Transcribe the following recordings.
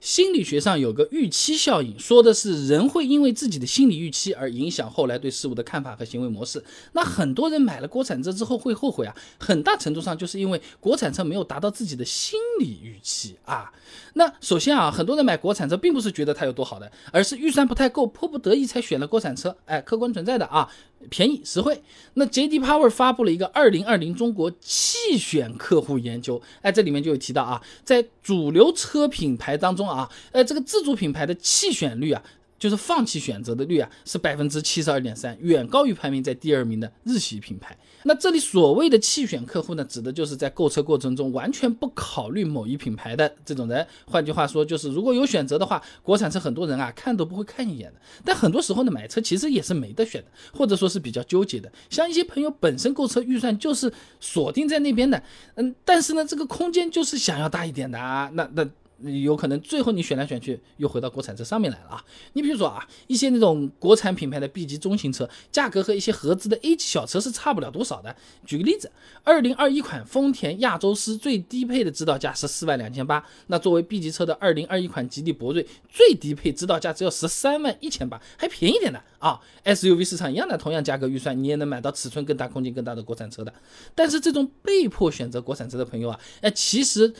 心理学上有个预期效应，说的是人会因为自己的心理预期而影响后来对事物的看法和行为模式。那很多人买了国产车之后会后悔啊，很大程度上就是因为国产车没有达到自己的心理预期啊。那首先啊，很多人买国产车并不是觉得它有多好的，而是预算不太够，迫不得已才选了国产车。哎，客观存在的啊，便宜实惠。那 J.D. Power 发布了一个二零二零中国弃选客户研究，哎，这里面就有提到啊，在主流车品牌当中。啊，呃，这个自主品牌的弃选率啊，就是放弃选择的率啊，是百分之七十二点三，远高于排名在第二名的日系品牌。那这里所谓的弃选客户呢，指的就是在购车过程中完全不考虑某一品牌的这种人。换句话说，就是如果有选择的话，国产车很多人啊看都不会看一眼的。但很多时候呢，买车其实也是没得选的，或者说是比较纠结的。像一些朋友本身购车预算就是锁定在那边的，嗯，但是呢，这个空间就是想要大一点的啊，那那。有可能最后你选来选去又回到国产车上面来了啊！你比如说啊，一些那种国产品牌的 B 级中型车，价格和一些合资的 A 级小车是差不了多少的。举个例子，二零二一款丰田亚洲狮最低配的指导价是四万两千八，那作为 B 级车的二零二一款吉利博瑞最低配指导价只要十三万一千八，还便宜点的啊！SUV 市场一样的，同样价格预算，你也能买到尺寸更大、空间更大的国产车的。但是这种被迫选择国产车的朋友啊，哎，其实。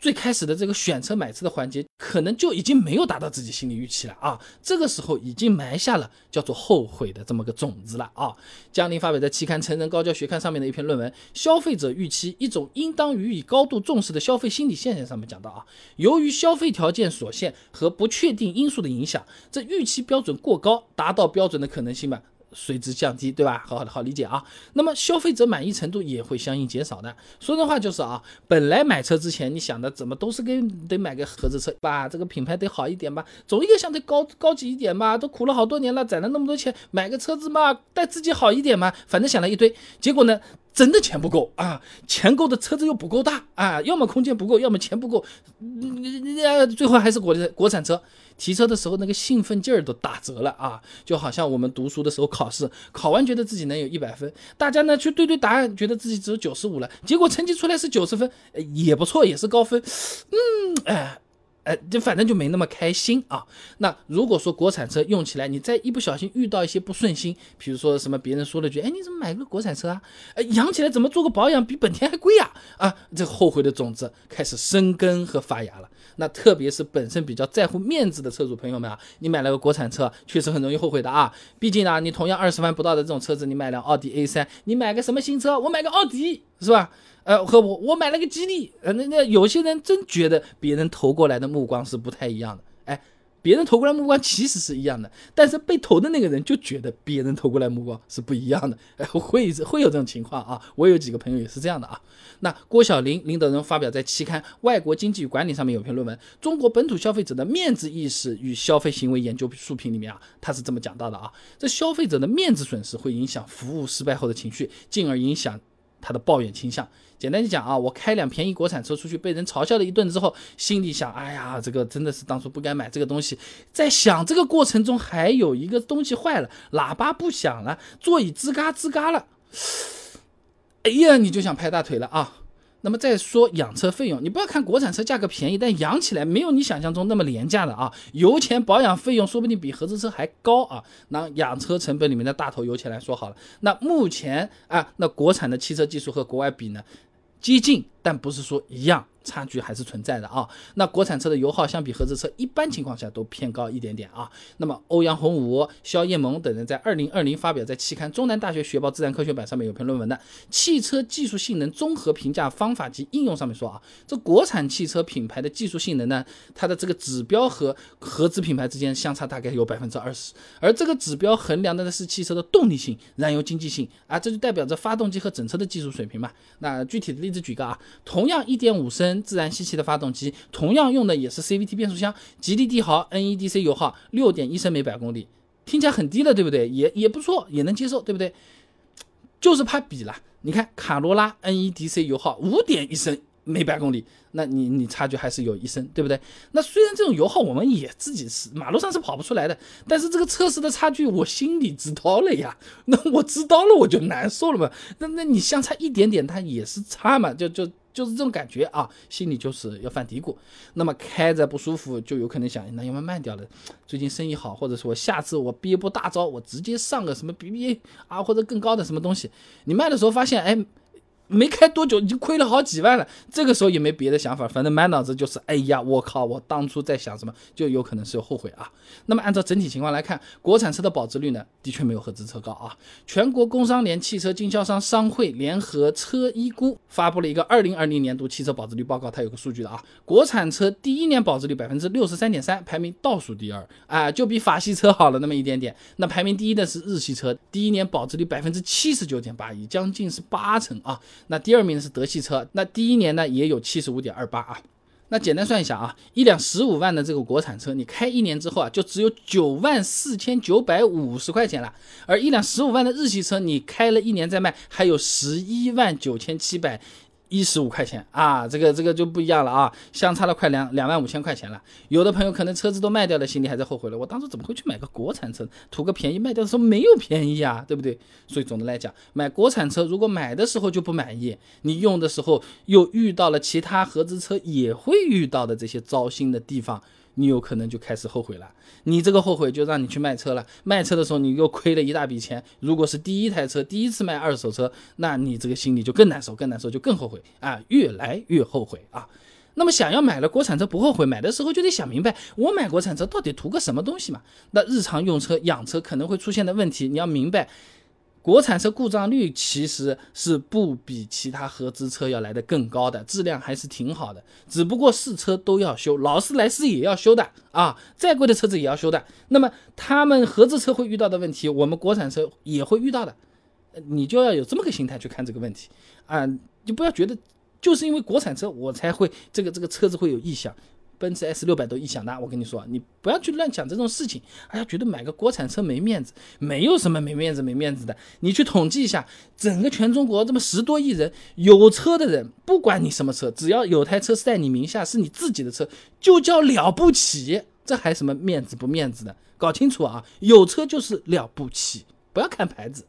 最开始的这个选车买车的环节，可能就已经没有达到自己心理预期了啊！这个时候已经埋下了叫做后悔的这么个种子了啊！江林发表在期刊《成人高教学刊》上面的一篇论文《消费者预期：一种应当予以高度重视的消费心理现象》上面讲到啊，由于消费条件所限和不确定因素的影响，这预期标准过高，达到标准的可能性嘛？随之降低，对吧？好好的，好理解啊。那么消费者满意程度也会相应减少的。说真话就是啊，本来买车之前你想的怎么都是跟得买个合资车吧，这个品牌得好一点吧，总一个相对高高级一点吧，都苦了好多年了，攒了那么多钱买个车子嘛，带自己好一点嘛，反正想了一堆，结果呢，真的钱不够啊，钱够的车子又不够大啊，要么空间不够，要么钱不够，最后还是国国产车。提车的时候，那个兴奋劲儿都打折了啊！就好像我们读书的时候考试，考完觉得自己能有一百分，大家呢去对对答案，觉得自己只有九十五了，结果成绩出来是九十分，也不错，也是高分。嗯，哎，哎，就反正就没那么开心啊。那如果说国产车用起来，你再一不小心遇到一些不顺心，比如说什么别人说了句，哎，你怎么买个国产车啊？哎，养起来怎么做个保养比本田还贵呀？啊，这后悔的种子开始生根和发芽了。那特别是本身比较在乎面子的车主朋友们啊，你买了个国产车，确实很容易后悔的啊。毕竟呢，你同样二十万不到的这种车子，你买辆奥迪 A3，你买个什么新车？我买个奥迪，是吧？呃，和我我买了个吉利，呃，那那有些人真觉得别人投过来的目光是不太一样的，哎。别人投过来目光其实是一样的，但是被投的那个人就觉得别人投过来目光是不一样的，哎，会会有这种情况啊！我有几个朋友也是这样的啊。那郭晓林领导人发表在期刊《外国经济与管理》上面有篇论文《中国本土消费者的面子意识与消费行为研究述评》里面啊，他是这么讲到的啊：这消费者的面子损失会影响服务失败后的情绪，进而影响。他的抱怨倾向，简单的讲啊，我开辆便宜国产车出去，被人嘲笑了一顿之后，心里想，哎呀，这个真的是当初不该买这个东西。在想这个过程中，还有一个东西坏了，喇叭不响了，座椅吱嘎吱嘎了，哎呀，你就想拍大腿了啊。那么再说养车费用，你不要看国产车价格便宜，但养起来没有你想象中那么廉价的啊！油钱保养费用说不定比合资车还高啊！拿养车成本里面的大头油钱来说好了，那目前啊，那国产的汽车技术和国外比呢，接近，但不是说一样。差距还是存在的啊。那国产车的油耗相比合资车，一般情况下都偏高一点点啊。那么欧阳洪武、肖叶萌等人在二零二零发表在期刊《中南大学学报自然科学版》上面有篇论文的《汽车技术性能综合评价方法及应用》上面说啊，这国产汽车品牌的技术性能呢，它的这个指标和合资品牌之间相差大概有百分之二十，而这个指标衡量的呢是汽车的动力性、燃油经济性啊，这就代表着发动机和整车的技术水平嘛。那具体的例子举个啊，同样一点五升。自然吸气的发动机，同样用的也是 CVT 变速箱，吉利帝豪 NEDC 油耗六点一升每百公里，听起来很低了，对不对？也也不错，也能接受，对不对？就是怕比了。你看卡罗拉 NEDC 油耗五点一升每百公里，那你你差距还是有一升，对不对？那虽然这种油耗我们也自己是马路上是跑不出来的，但是这个测试的差距我心里知道了呀。那我知道了我就难受了嘛。那那你相差一点点，它也是差嘛，就就。就是这种感觉啊，心里就是要犯嘀咕。那么开着不舒服，就有可能想，那要么卖掉了？最近生意好，或者说下次我憋不大招，我直接上个什么 BBA 啊，或者更高的什么东西。你卖的时候发现，哎。没开多久，已经亏了好几万了。这个时候也没别的想法，反正满脑子就是，哎呀，我靠，我当初在想什么，就有可能是后悔啊。那么按照整体情况来看，国产车的保值率呢，的确没有合资车高啊。全国工商联汽车经销商商会联合车一估发布了一个二零二零年度汽车保值率报告，它有个数据的啊，国产车第一年保值率百分之六十三点三，排名倒数第二啊，就比法系车好了那么一点点。那排名第一的是日系车，第一年保值率百分之七十九点八一，将近是八成啊。那第二名是德系车，那第一年呢也有七十五点二八啊。那简单算一下啊，一辆十五万的这个国产车，你开一年之后啊，就只有九万四千九百五十块钱了。而一辆十五万的日系车，你开了一年再卖，还有十一万九千七百。一十五块钱啊，这个这个就不一样了啊，相差了快两两万五千块钱了。有的朋友可能车子都卖掉了，心里还在后悔了，我当初怎么会去买个国产车，图个便宜？卖掉的时候没有便宜啊，对不对？所以总的来讲，买国产车如果买的时候就不满意，你用的时候又遇到了其他合资车也会遇到的这些糟心的地方。你有可能就开始后悔了，你这个后悔就让你去卖车了。卖车的时候你又亏了一大笔钱。如果是第一台车，第一次卖二手车，那你这个心里就更难受，更难受，就更后悔啊，越来越后悔啊。那么想要买了国产车不后悔，买的时候就得想明白，我买国产车到底图个什么东西嘛？那日常用车、养车可能会出现的问题，你要明白。国产车故障率其实是不比其他合资车要来的更高的，质量还是挺好的。只不过试车都要修，劳斯莱斯也要修的啊，再贵的车子也要修的。那么他们合资车会遇到的问题，我们国产车也会遇到的。你就要有这么个心态去看这个问题啊，就不要觉得就是因为国产车我才会这个这个车子会有异响。奔驰 S 六百都异响的，我跟你说，你不要去乱讲这种事情。哎呀，觉得买个国产车没面子，没有什么没面子没面子的。你去统计一下，整个全中国这么十多亿人，有车的人，不管你什么车，只要有台车是在你名下，是你自己的车，就叫了不起。这还什么面子不面子的？搞清楚啊，有车就是了不起，不要看牌子。